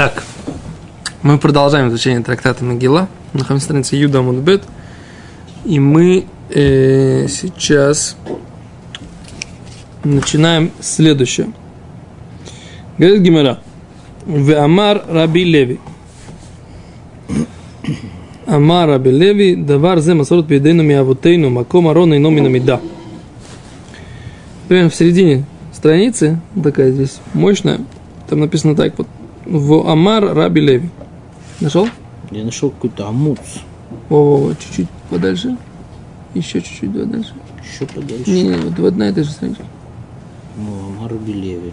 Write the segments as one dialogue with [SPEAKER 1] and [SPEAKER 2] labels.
[SPEAKER 1] Так, мы продолжаем изучение трактата. Находимся на странице Юда Мудбет. И мы э, сейчас начинаем следующее. Говорит Гимера. В Амар Раби Леви. Амар Раби Леви, давар зе масорот бедейну миавутейну, маком арона и номина мида. Примерно в середине страницы, такая здесь мощная, там написано так вот, ואמר רבי לוי. Нашел?
[SPEAKER 2] Я нашел какой-то אמוץ.
[SPEAKER 1] О, чуть-чуть подальше. Еще чуть-чуть подальше.
[SPEAKER 2] Еще подальше.
[SPEAKER 1] Не, не, вот в одна и та же страничка.
[SPEAKER 2] Ну, אמר רבי לוי.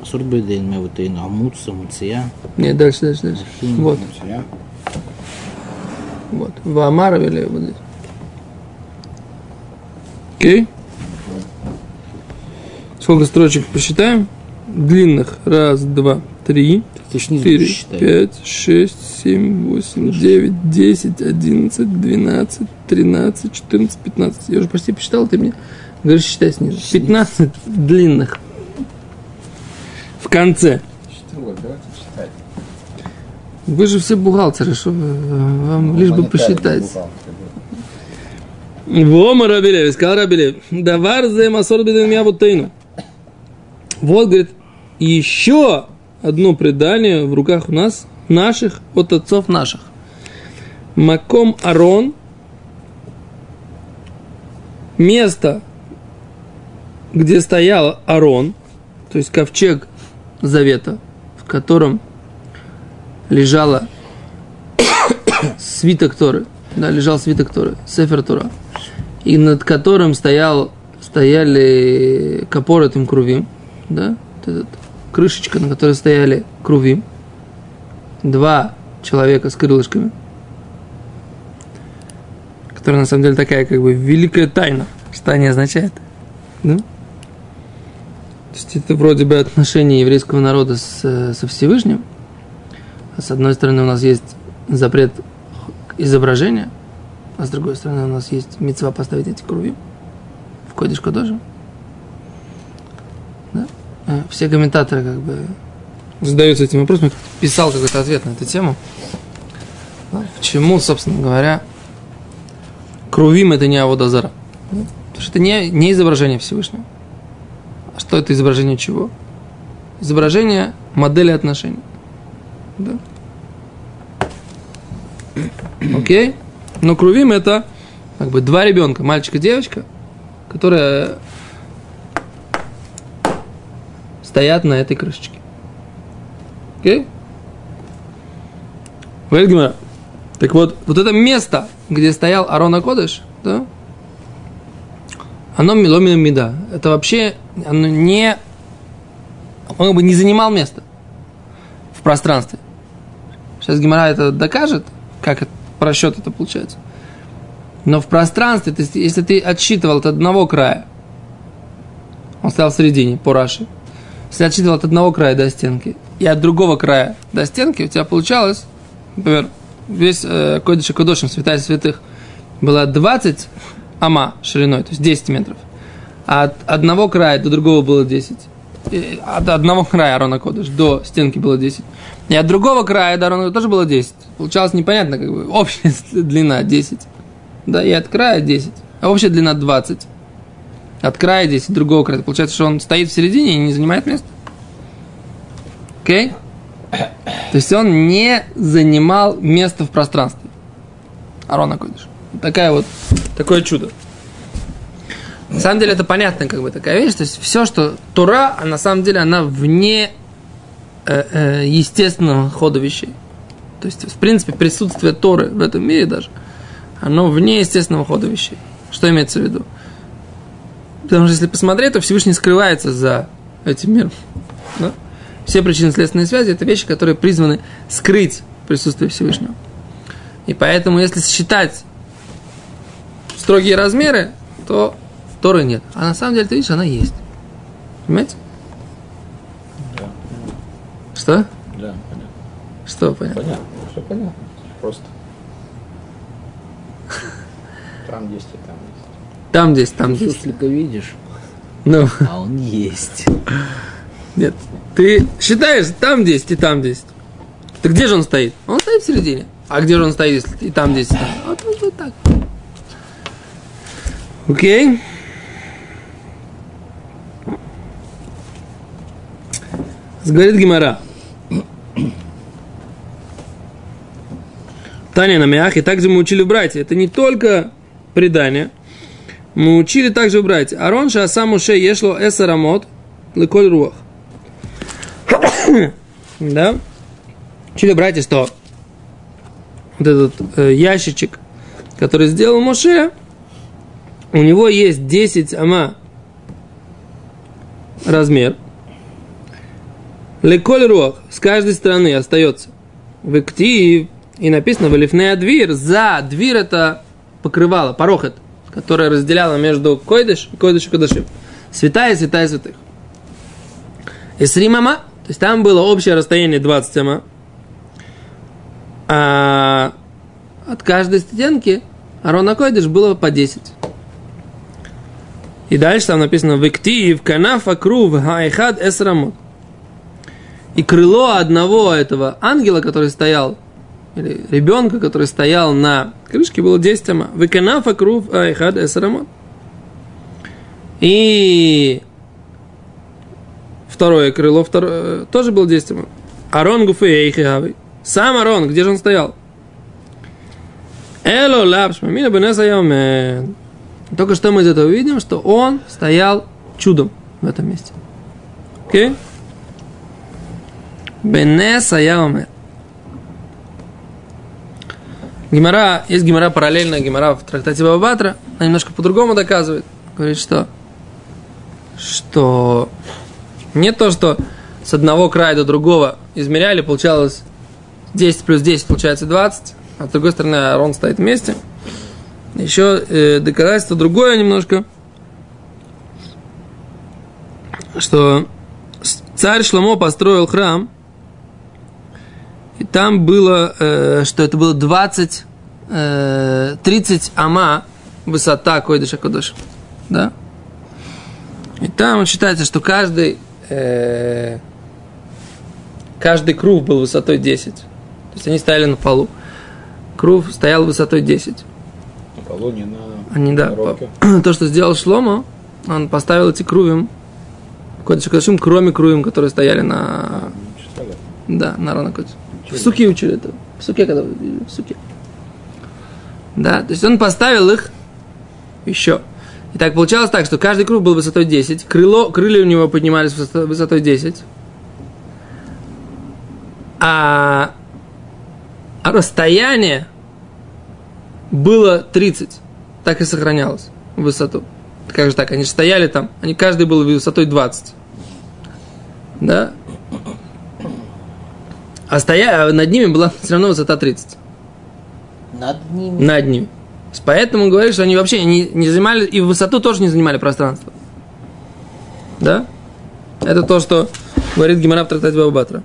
[SPEAKER 2] מסורת בידינו מאבותינו אמוץ, ואמציה.
[SPEAKER 1] Не, дальше, дальше, дальше.
[SPEAKER 2] אחים.
[SPEAKER 1] Вот, вот. В Амар Раби Леви вот здесь. Окей? Сколько строчек посчитаем? Длинных. Раз, два, три, четыре, пять, шесть, семь, восемь, девять, десять, одиннадцать, двенадцать, тринадцать, четырнадцать, пятнадцать. Я уже почти посчитал, ты мне говоришь, считай снизу. Пятнадцать длинных. В конце. Вы же все бухгалтеры, что вам лишь бы посчитать. Вома Рабилев, сказал Рабилев, давар зе масор меня вот тайну. Еще одно предание в руках у нас, наших, от отцов наших. Маком Арон, место, где стоял Арон, то есть ковчег завета, в котором лежала свиток Торы, да, лежал свиток Торы, Сефер Тора, и над которым стоял, стояли капор этим крувим, да, вот этот, крышечка, на которой стояли крувим, два человека с крылышками, которая на самом деле такая как бы великая тайна, что они означают, да? То есть это вроде бы отношение еврейского народа с, э, со Всевышним, а с одной стороны у нас есть запрет изображения, а с другой стороны у нас есть мецва поставить эти круги в Кодиш Кодожи. Э, Все комментаторы как бы задаются этим вопросом. Писал какой-то ответ на эту тему. Почему, собственно говоря, крувим это не Аводазара? Да? Потому что это не, не изображение Всевышнего. А что это изображение чего? Изображение модели отношений. Да? Окей? Но крувим это как бы два ребенка, мальчик и девочка, которые стоят на этой крышечке. Окей? Гимара, Так вот, вот это место, где стоял Арона Кодыш, да, оно миломина меда. Это вообще, оно не, он бы не занимал место в пространстве. Сейчас Гимара это докажет, как это, просчет это получается. Но в пространстве, то есть, если ты отсчитывал от одного края, он стоял в середине, по Раши, если отсчитывал от одного края до стенки и от другого края до стенки, у тебя получалось, например, весь э, Кодиш и Кодошин, святая святых, было 20 ама шириной, то есть 10 метров. А от одного края до другого было 10. И от одного края Арона Кодыш до стенки было 10. И от другого края до Арона тоже было 10. Получалось непонятно, как бы общая длина 10. Да, и от края 10. А общая длина 20. От края 10, другого края. Получается, что он стоит в середине и не занимает места. Окей? То есть он не занимал место в пространстве. Арона Кодыш. Такая вот, такое чудо. На самом деле это понятно, как бы такая вещь. То есть все, что Тура, а на самом деле она вне э, э, естественного хода вещей. То есть, в принципе, присутствие Торы в этом мире даже, оно вне естественного хода вещей. Что имеется в виду? Потому что если посмотреть, то Всевышний скрывается за этим миром. Да? Все причинно-следственные связи – это вещи, которые призваны скрыть присутствие Всевышнего. И поэтому, если считать строгие размеры, то Торы нет. А на самом деле, ты видишь, она есть. Понимаете?
[SPEAKER 3] Да,
[SPEAKER 1] Что?
[SPEAKER 3] да, понятно.
[SPEAKER 1] Что понятно?
[SPEAKER 3] Понятно, все понятно. Просто. Там есть и там.
[SPEAKER 1] Там здесь, там здесь.
[SPEAKER 2] Суслика видишь,
[SPEAKER 1] Ну,
[SPEAKER 2] а он есть.
[SPEAKER 1] нет. Ты считаешь, там 10 и там 10. Так где же он стоит? Он стоит в середине. А где же он стоит, если и там, здесь, и там? Вот, вот, вот так. Окей. Говорит Гимара. Таня на мях, и также мы учили в братья. Это не только предание. Мы учили также в братья. Арон шаасам уше ешло эсарамот леколь руах. Да? Учили братья, что вот этот э, ящичек, который сделал Моше, у него есть 10 ама размер. Леколь руах с каждой стороны остается. В и написано Валифнея двир. За двир это покрывало, порог это, которое разделяло между קודש и קודש הקודשים. Святая и святая святых. И עשרים אמה, то есть там было общее расстояние 20 אמה. А от каждой стенки ארון а קודש было по 10. И дальше там написано «וכתיב כנף הכרוב האחד עשר אמות». И крыло одного этого ангела, который стоял, или ребенка, который стоял на крышке, было 10 אמה. «וכנף הכרוב האחד עשר אמות». И второе крыло второе, тоже было 10 אמה. ארון גופיה היכי Сам ארון, где же он стоял? אלא לאו שמע מינה בנס היה עומד. Только что мы из этого видим, что он стоял чудом в этом месте. Окей? Okay? Гимара, есть гимара параллельная гимара в трактате Бабатра, она немножко по-другому доказывает. Говорит, что, что не то, что с одного края до другого измеряли, получалось 10 плюс 10 получается 20, а с другой стороны Арон стоит вместе. Еще э, доказательство другое немножко, что царь Шломо построил храм, и там было, э, что это было 20, э, 30 ама высота Койдыша Кодыша. Да? И там считается, что каждый, э, каждый круг был высотой 10. То есть они стояли на полу. Круг стоял высотой 10.
[SPEAKER 3] На полу, не на
[SPEAKER 1] Они, да, по- то, что сделал Шломо, он поставил эти крувим, Койдыша Кодышим, кроме крувим, которые стояли на, да, на Рона Кодыш. В суке учили это. В суке, когда в суке. Да, то есть он поставил их еще. И так получалось так, что каждый круг был высотой 10, крыло, крылья у него поднимались высотой, высотой 10, а, а расстояние было 30. Так и сохранялось высоту. Как же так? Они же стояли там, они каждый был высотой 20. Да? А стоя, а над ними была все равно высота 30.
[SPEAKER 2] Над ними.
[SPEAKER 1] Над ними. Поэтому он говорит, что они вообще не, не занимали, и в высоту тоже не занимали пространство. Да? Это то, что говорит Гимара в трактате Бабатра.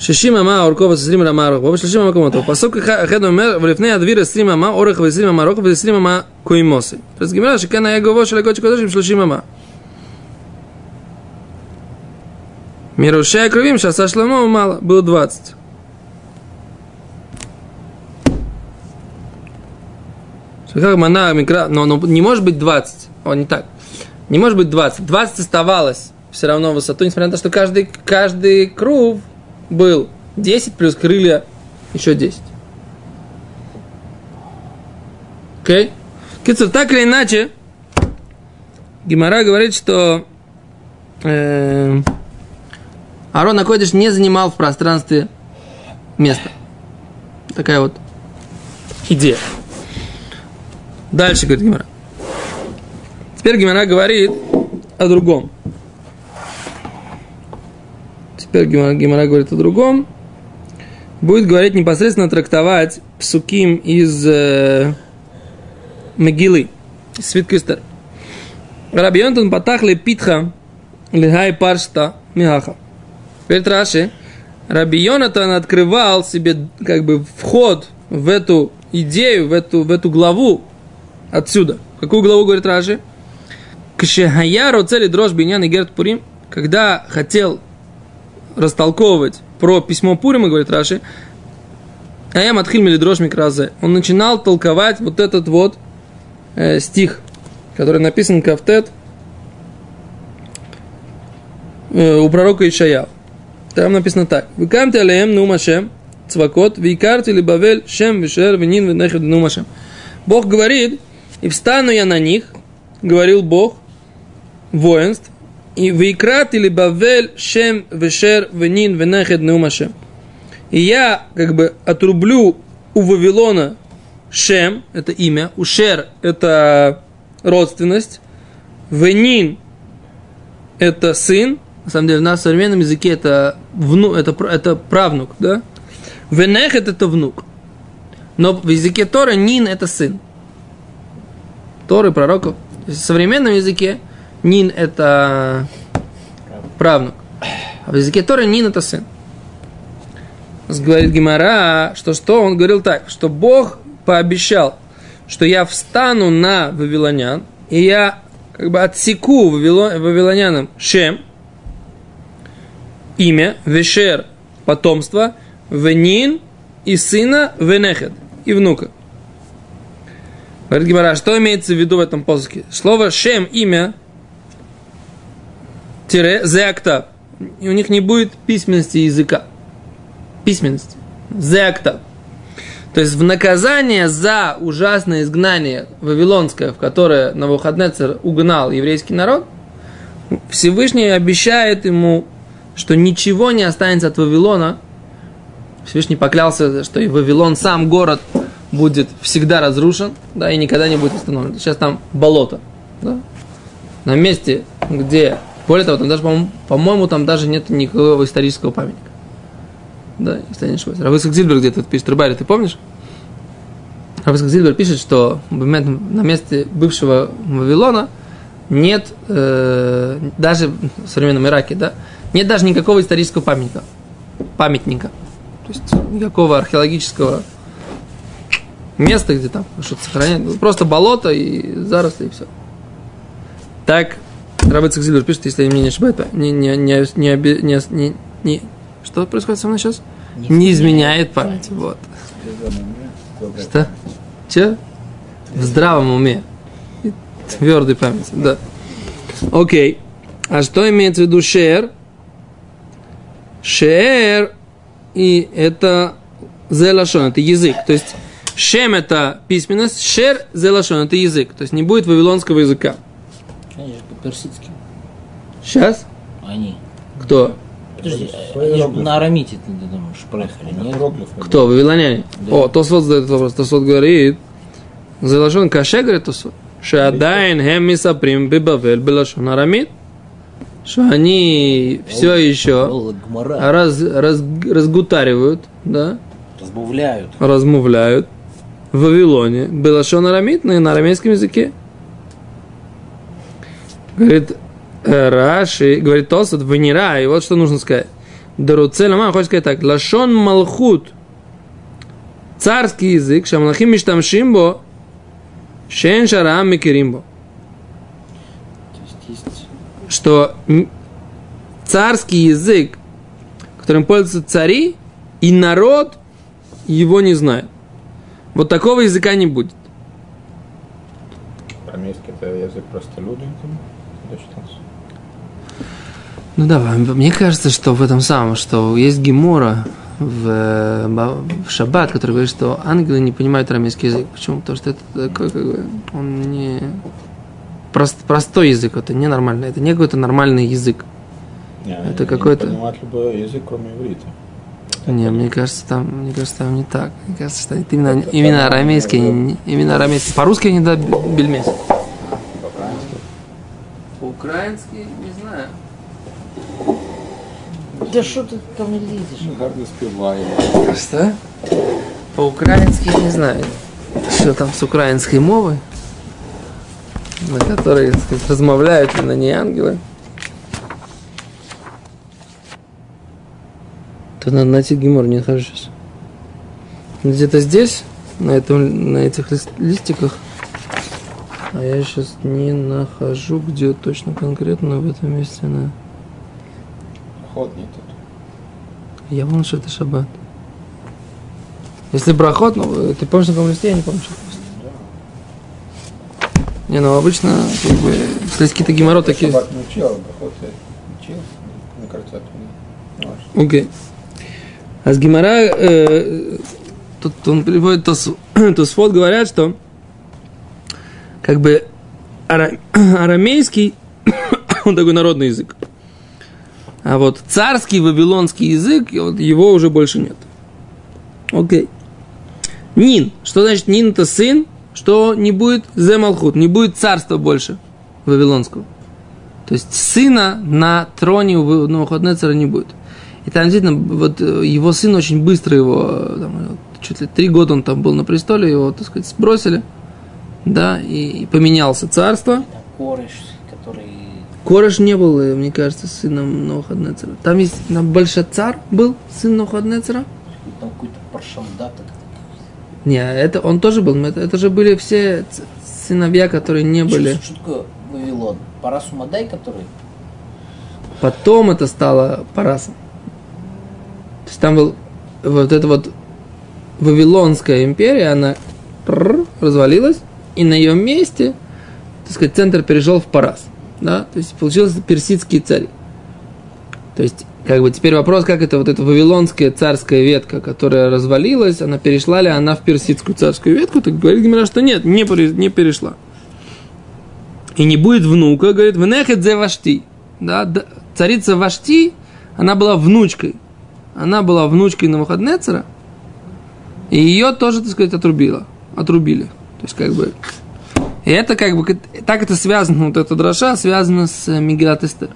[SPEAKER 1] Шишим ама оркова сесрим рама орох. Баба шишим ама комото. Пасок хед אומר, ולפני הדביר עשרים אמה, אורך ועשרים אמה רוחב ועשרים אמה קוימוסי. אז גמרא שכן היה גובהו של הקודש הקודש עם שלושים אמה. Мирушая кровим, шаса шламо мало, было 20. Как мана, микро... Но, но не может быть 20. О, не так. Не может быть 20. 20 оставалось все равно высоту, несмотря на то, что каждый, каждый круг был 10 плюс крылья еще 10. Окей? Okay? Кицур, так или иначе, Гимара говорит, что э, Арон Акодиш не занимал в пространстве места. Такая вот идея. Дальше, говорит Гимара. Теперь Гимара говорит о другом. Теперь Гимара, говорит о другом. Будет говорить непосредственно трактовать псуким из э, Мегилы, из Свитка Эстер. Раби Йонтон патахли питха лихай паршта миаха. Говорит Раши, Раби Йонатан открывал себе как бы вход в эту идею, в эту, в эту главу отсюда. Какую главу говорит Раши? Кшехая роцели дрожь биньян и герт пурим, когда хотел растолковывать про письмо Пурима, говорит Раши, а я Матхиль Мелидрош Микразе. Он начинал толковать вот этот вот э, стих, который написан Кафтет э, у пророка Ишая. Там написано так. Выкамте алеем нумашем цвакот, викарте ли бавель шем вишер винин венехед нумашем. Бог говорит, и встану я на них, говорил Бог, воинств, и викрат или бавель шем вешер венин венехед нумашем. И я как бы отрублю у Вавилона Шем, это имя, у Шер это родственность, Венин это сын, на самом деле, на современном языке это, вну, это, это правнук, да? Венехет это внук. Но в языке Тора Нин это сын. Торы, пророков. В современном языке Нин это правнук. А в языке Торы Нин это сын. Говорит Гимара, что что? Он говорил так, что Бог пообещал, что я встану на вавилонян, и я как бы отсеку вавилонянам Шем, имя, Вешер, потомство, Венин и сына Венехет, и внука. Говорит Гимара, что имеется в виду в этом посоке? Слово Шем, имя, тире, зеактав. И у них не будет письменности языка. Письменности. Зеактав. То есть в наказание за ужасное изгнание вавилонское, в которое Навуходнецер угнал еврейский народ, Всевышний обещает ему, что ничего не останется от Вавилона. Всевышний поклялся, что и Вавилон, сам город, будет всегда разрушен, да, и никогда не будет восстановлен. Сейчас там болото, да, на месте, где, более того, там даже, по-моему, там даже нет никакого исторического памятника. Да, если я не ошибаюсь. Равысак Зильбер где-то пишет, Рыбари, ты помнишь? Равысак Зильбер пишет, что на месте бывшего Вавилона нет, э, даже в современном Ираке, да, нет даже никакого исторического памятника. Памятника. То есть никакого археологического места, где там что-то сохраняют. Просто болото и заросли, и все. Так Рабыцик Зильбер пишет, если я не ошибаюсь, не, не, не, не, не, не, не, что происходит со мной сейчас? Не, не изменяет память. Вот. Что? Че? В здравом уме. И твердой памяти, да. Окей. А что имеется в виду шер? Шер и это зелашон, это язык. То есть шем это письменность, шер зелашон это язык. То есть не будет вавилонского языка.
[SPEAKER 2] Конечно, по-персидски.
[SPEAKER 1] Сейчас?
[SPEAKER 2] Они.
[SPEAKER 1] Кто?
[SPEAKER 2] Подожди, они же на арамите, ты думаешь, проехали, нет?
[SPEAKER 1] Кто? Вавилоняне?
[SPEAKER 2] Да.
[SPEAKER 1] О, Тосфот задает вопрос. Тосфот говорит, заложен каше, говорит Тосфот. Шадайн хем мисаприм бибавель белашон арамит. Что они все еще раз, раз, разгутаривают, да,
[SPEAKER 2] Разбавляют.
[SPEAKER 1] размовляют в Вавилоне. Белашон арамит на, на арамейском языке. Говорит э, Раши, говорит Тосот, Венера, и вот что нужно сказать. Даруцель мама хочет сказать так. Лашон малхут. Царский язык, шамлахим миштамшимбо, шен шарам микеримбо. Что царский язык, которым пользуются цари, и народ его не знает. Вот такого языка не будет.
[SPEAKER 3] Арамейский это язык. Это считался.
[SPEAKER 1] Ну да, мне кажется, что в этом самом, что есть гемора в, э, в Шаббат, который говорит, что ангелы не понимают арамейский язык. Почему? Потому что это такой, как бы, он не прост- простой язык, это не нормальный, это не какой-то нормальный язык.
[SPEAKER 3] Не,
[SPEAKER 1] Это какой-то-
[SPEAKER 3] понимают любой язык, кроме иврита.
[SPEAKER 1] Не, мне кажется, там, мне кажется, там не так. Мне кажется, что это именно, именно арамейский, не- именно арамейский. По-русски они да бельмес.
[SPEAKER 3] По-украински.
[SPEAKER 1] По-украински, не знаю.
[SPEAKER 2] Да что ты там лезешь?
[SPEAKER 3] Ну, гарно співає.
[SPEAKER 1] Что? По-украински не знаю. Что там с украинской мовой, на которой, так сказать, размовляют на ней ангелы. То надо найти гемор, не нахожу сейчас. Где-то здесь, на, этом, на этих лист- листиках, а я сейчас не нахожу, где точно конкретно в этом месте она.
[SPEAKER 3] Охотні тут.
[SPEAKER 1] Я помню, что это шаббат. Если брахот, ну, ты помнишь на каком листе, я не помню, что. Не, ну обычно, как бы, если есть какие-то геморрот такие...
[SPEAKER 3] Шаббат не учил, а учил.
[SPEAKER 1] Окей. А с Гимара, э, тут он приводит Тос, Тосфот, говорят, что как бы ара- арамейский, он такой народный язык. А вот царский вавилонский язык, вот его уже больше нет. Окей. Нин. Что значит Нин это сын? Что не будет Земалхут, не будет царства больше вавилонского. То есть сына на троне у Навуходнецера не будет. И там действительно, вот э, его сын очень быстро его, э, там, э, чуть ли три года он там был на престоле, его, так сказать, сбросили, да, и, и поменялся царство.
[SPEAKER 2] Это кореш, который...
[SPEAKER 1] Кореш не был, мне кажется, сыном Навуходнецера. Там есть, там Большацар был сын Навуходнецера.
[SPEAKER 2] Там какой-то паршамдат.
[SPEAKER 1] Не, это он тоже был, это, это же были все сыновья, которые не были.
[SPEAKER 2] Что, что такое Вавилон? Парасу Мадай, который...
[SPEAKER 1] Потом это стало Парасом. То есть там был вот эта вот Вавилонская империя, она развалилась, и на ее месте, так сказать, центр перешел в Парас. Да? То есть получился персидский царь. То есть, как бы теперь вопрос, как это вот эта вавилонская царская ветка, которая развалилась, она перешла ли она в персидскую царскую ветку, так говорит Гимера, что нет, не, не перешла. И не будет внука, говорит, венехет зе вашти. Да, д- царица Вашти, она была внучкой. Она была внучкой Навуходнецера, и ее тоже, так сказать, отрубила. Отрубили. То есть, как бы... И это как бы... Так это связано, вот эта дроша связана с э, Мегилат Эстер.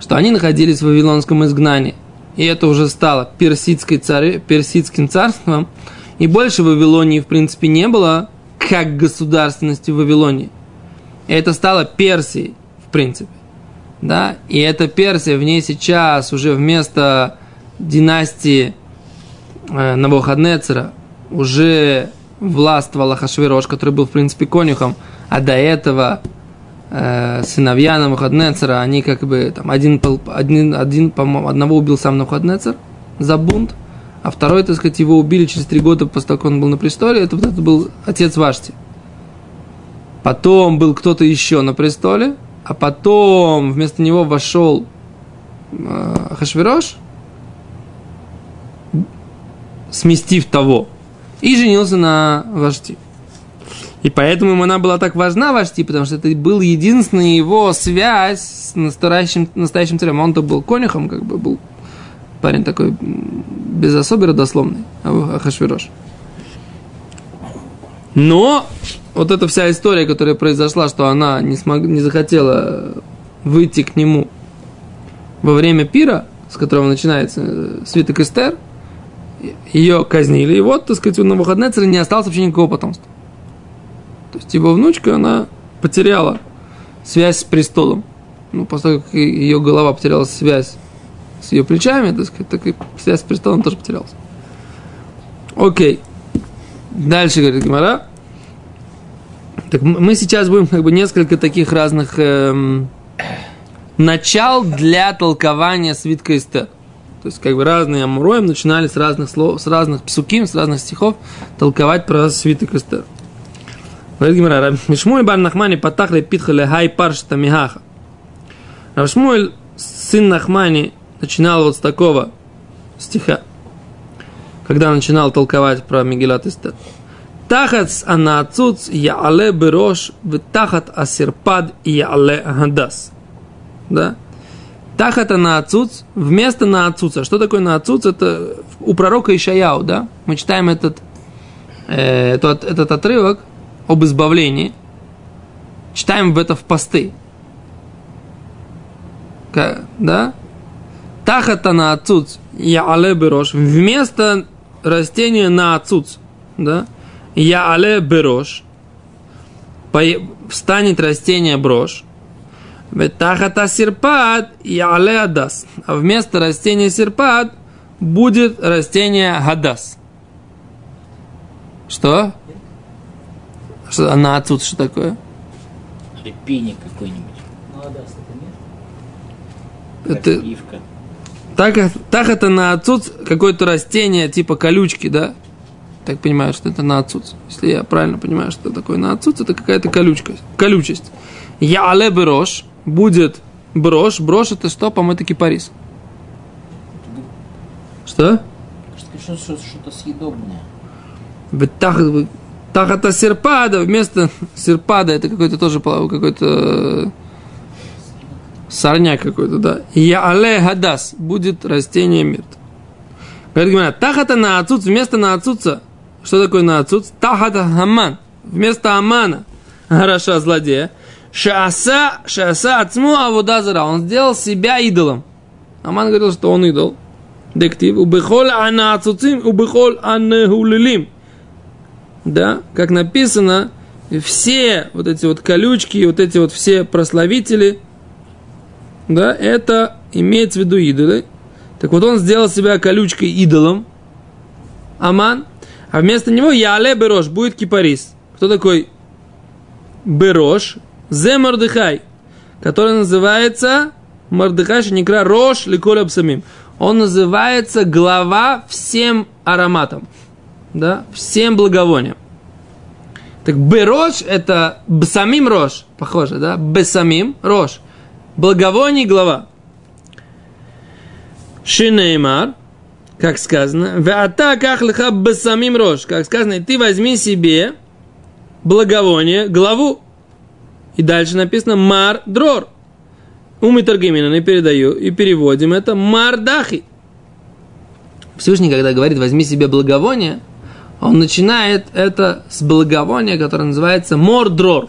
[SPEAKER 1] Что они находились в Вавилонском изгнании. И это уже стало персидской царе, персидским царством. И больше Вавилонии, в принципе, не было как государственности Вавилонии. И это стало Персией, в принципе. Да? И эта Персия, в ней сейчас уже вместо династии э, Навуходнецера уже властвовал Ахашвирош, который был, в принципе, конюхом, а до этого э, сыновья Навуходнецера, они как бы там один, один, один по-моему, одного убил сам Навуходнецер за бунт, а второй, так сказать, его убили через три года после того, как он был на престоле, это это был отец Вашти. Потом был кто-то еще на престоле, а потом вместо него вошел э, Хашвирош, сместив того, и женился на Вашти. И поэтому ему она была так важна Вашти, потому что это был единственная его связь с настоящим, настоящим царем. Он-то был конюхом, как бы был парень такой без особой родословной, а Ахашвирош. Но вот эта вся история, которая произошла, что она не, смог, не захотела выйти к нему во время пира, с которого начинается э, свиток Эстер, ее казнили, и вот, так сказать, у Навуходнецера не осталось вообще никакого потомства. То есть его внучка, она потеряла связь с престолом. Ну, как ее голова потеряла связь с ее плечами, так сказать, так и связь с престолом тоже потерялась. Окей. Дальше, говорит Гимара. Так мы сейчас будем как бы несколько таких разных эм, начал для толкования свитка Эстер. То есть, как бы разные амуроем начинали с разных слов, с разных псуким, с разных стихов толковать про свиток Эстер. Говорит Гимара, «Раб Мишмуэль бар Нахмани патахли питхали хай паршта михаха. Рабшмуэль, сын Нахмани, начинал вот с такого стиха, когда начинал толковать про Мегилат Эстер. Тахат анацуц яале берош, тахат асирпад яале хадас. Да? Тахат наацуц, вместо наацуца. Что такое наацуц? Это у пророка Ишаяу, да? Мы читаем этот, э, этот, этот отрывок об избавлении. Читаем в это в посты. Да? Тахат наацуц, яале берош. Вместо растения наацуц, да? Яале берош. Пое- Встанет растение брошь. Ветахата серпат и але адас. А вместо растения серпат будет растение гадас. Что? Что она отсюда что такое?
[SPEAKER 2] Репейник какой-нибудь.
[SPEAKER 1] Это,
[SPEAKER 2] Пивка.
[SPEAKER 1] Так, так это на отцуц какое-то растение типа колючки, да? Так понимаю, что это на отцуц. Если я правильно понимаю, что такое на отцуц, это какая-то колючка, колючесть. Я але брош, будет брош. Брош это что? По-моему, это кипарис. Что?
[SPEAKER 2] Что- что- Что-то съедобное.
[SPEAKER 1] Так, так это серпада, вместо серпада это какой-то тоже какой-то э, сорняк какой-то, да. Я але гадас, будет растение мирт. Говорит Гимара, тахата на отцуц, вместо на отцуца, что такое на отцуц? Тахата хаман, вместо амана, хороша злодея. Шааса, шааса ацму авудазара, он сделал себя идолом. Аман говорил, что он идол. Дектив, убехоль ана ацуцим, убехоль аннегулилим. Да, как написано, все вот эти вот колючки, вот эти вот все прославители, да, это имеется в виду идолы. Так вот он сделал себя колючкой идолом, Аман, а вместо него Яле Берош, будет кипарис. Кто такой Берош? Зе Мордыхай, который называется Мордыхай Шеникра Рош Ликоль Абсамим. Он называется глава всем ароматам, да, всем благовониям. Так Берош это Бсамим Рош, похоже, да, Бесамим Рош, благовоний глава. Шинеймар, как сказано, Веата кахлиха бесамим рош, как сказано, и ты возьми себе благовоние, главу. И дальше написано мар дрор. Умы Таргимина не передаю и переводим это мардахи. Всевышний, когда говорит, возьми себе благовоние, он начинает это с благовония, которое называется мордрор.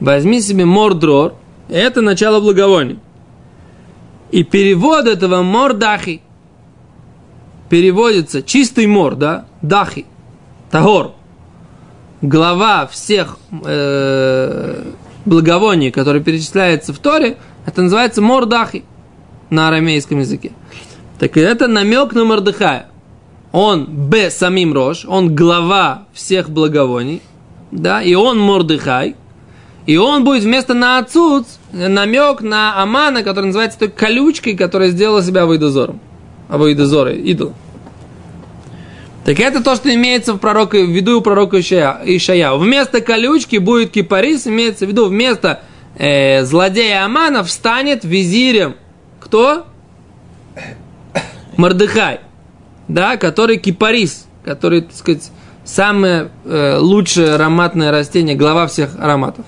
[SPEAKER 1] Возьми себе мордрор, это начало благовония. И перевод этого мордахи переводится чистый мор, да, дахи, тагор. Глава всех э, благовоний, которые перечисляются в Торе, это называется мордахи на арамейском языке. Так это намек на Мордыхая. Он б самим рож, он глава всех благовоний, да, и он Мордыхай, и он будет вместо на отцуц намек на Амана, который называется той колючкой, которая сделала себя Вайдозором. А Вайдозоры, идол. Так это то, что имеется в, пророке, в виду у пророка. Ишая. Вместо колючки будет кипарис, имеется в виду вместо э, злодея Амана встанет визирем. Кто? Мордыхай. Да, который кипарис, который, так сказать, самое э, лучшее ароматное растение, глава всех ароматов.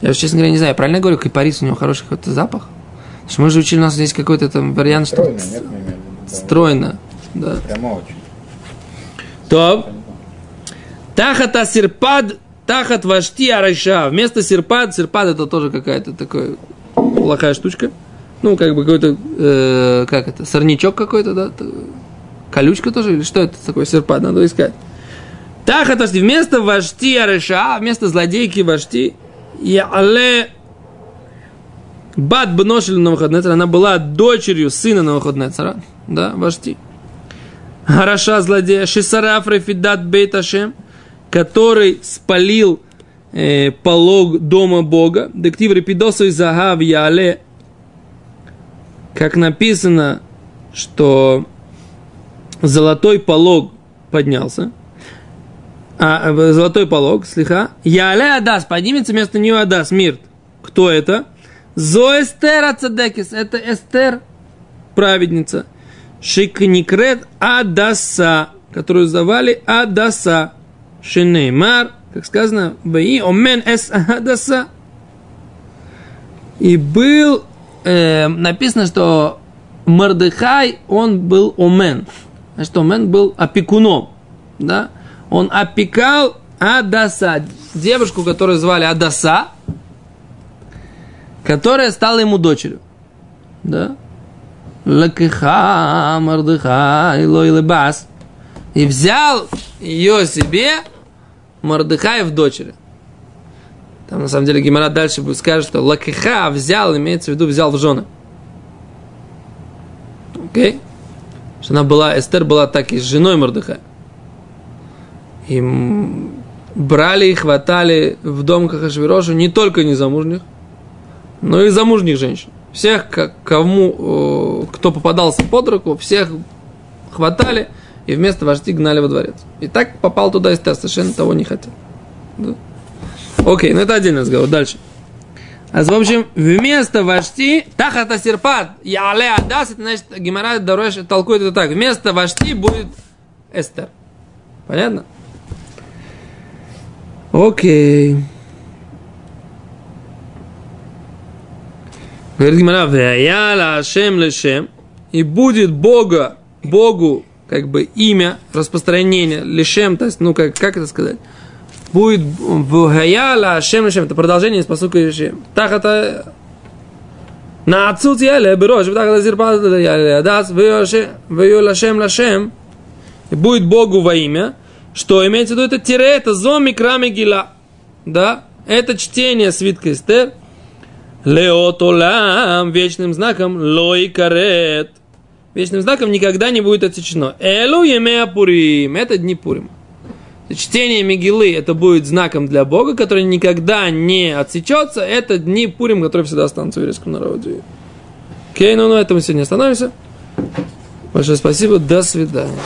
[SPEAKER 1] Я, честно говоря, не знаю, правильно я говорю, кипарис, у него хороший какой-то запах? Потому что мы же учили, у нас здесь какой-то там вариант, что
[SPEAKER 3] Стройно, нет, виду, да.
[SPEAKER 1] стройно. Да.
[SPEAKER 3] Прямо очень.
[SPEAKER 1] То. Тахата сирпад, тахат вашти араша. Вместо сирпад, сирпад это тоже какая-то такая плохая штучка. Ну, как бы какой-то, э, как это, сорнячок какой-то, да? Колючка тоже, или что это такое серпад, надо искать. Тахат вашти, вместо вашти араша, вместо злодейки вашти, я але Бат Бношель Навуходнецера, она была дочерью сына Навуходнецера, да, вашти. Хараша злодея, Шисараф Рефидат Бейташем, который спалил э, полог дома Бога. Дектив Репидосой Загав Яле, как написано, что золотой полог поднялся. А, э, золотой полог, слиха. Яле Адас, поднимется вместо нее Адас, Мирт. Кто это? Зоэстер Ацадекис, это Эстер, праведница. Шикникрет Адаса, которую звали Адаса. Шинеймар, как сказано, Баи Омен Эс Адаса. И был, э, написано, что Мордыхай, он был Омен. Значит, Омен был опекуном. Да? Он опекал Адаса, девушку, которую звали Адаса, которая стала ему дочерью. Да? Лакиха Мордыхай лой лебас. И взял ее себе Мордыхай в дочери. Там на самом деле Гимара дальше будет скажет, что Лакиха взял, имеется в виду взял в жены. Окей? Что она была, Эстер была так и с женой Мордыхая. И брали и хватали в дом Кахашвирошу не только незамужних, но и замужних женщин. Всех, кому, э, кто попадался под руку, всех хватали и вместо вожди гнали во дворец. И так попал туда Эстер, совершенно того не хотел. Да. Окей, ну это отдельный разговор. Дальше. А в общем, вместо вожди, тахата серпат, яле адас, это значит, Гимара Дорош толкует это так. Вместо вожди будет Эстер. Понятно? Окей. Говорит Гимара, «Вяяла Ашем лешем», и будет Бога, Богу, как бы имя, распространение, лешем, то есть, ну, как, как это сказать? Будет Вяяла Ашем лешем, это продолжение из посука лешем. Так это на отцут яле берош, так это зирпат яле адас, вью лашем лашем, и будет Богу во имя, что имеется в виду, это тире, это зоми крами гила, да, это чтение свитка Эстер, Леотолам, вечным знаком, лой карет. Вечным знаком никогда не будет отсечено. Элу емеа пурим. Это дни Пурим. Чтение Мегилы это будет знаком для Бога, который никогда не отсечется. Это дни Пурим, которые всегда останутся в еврейском народе. Окей, ну на этом мы сегодня остановимся. Большое спасибо. До свидания.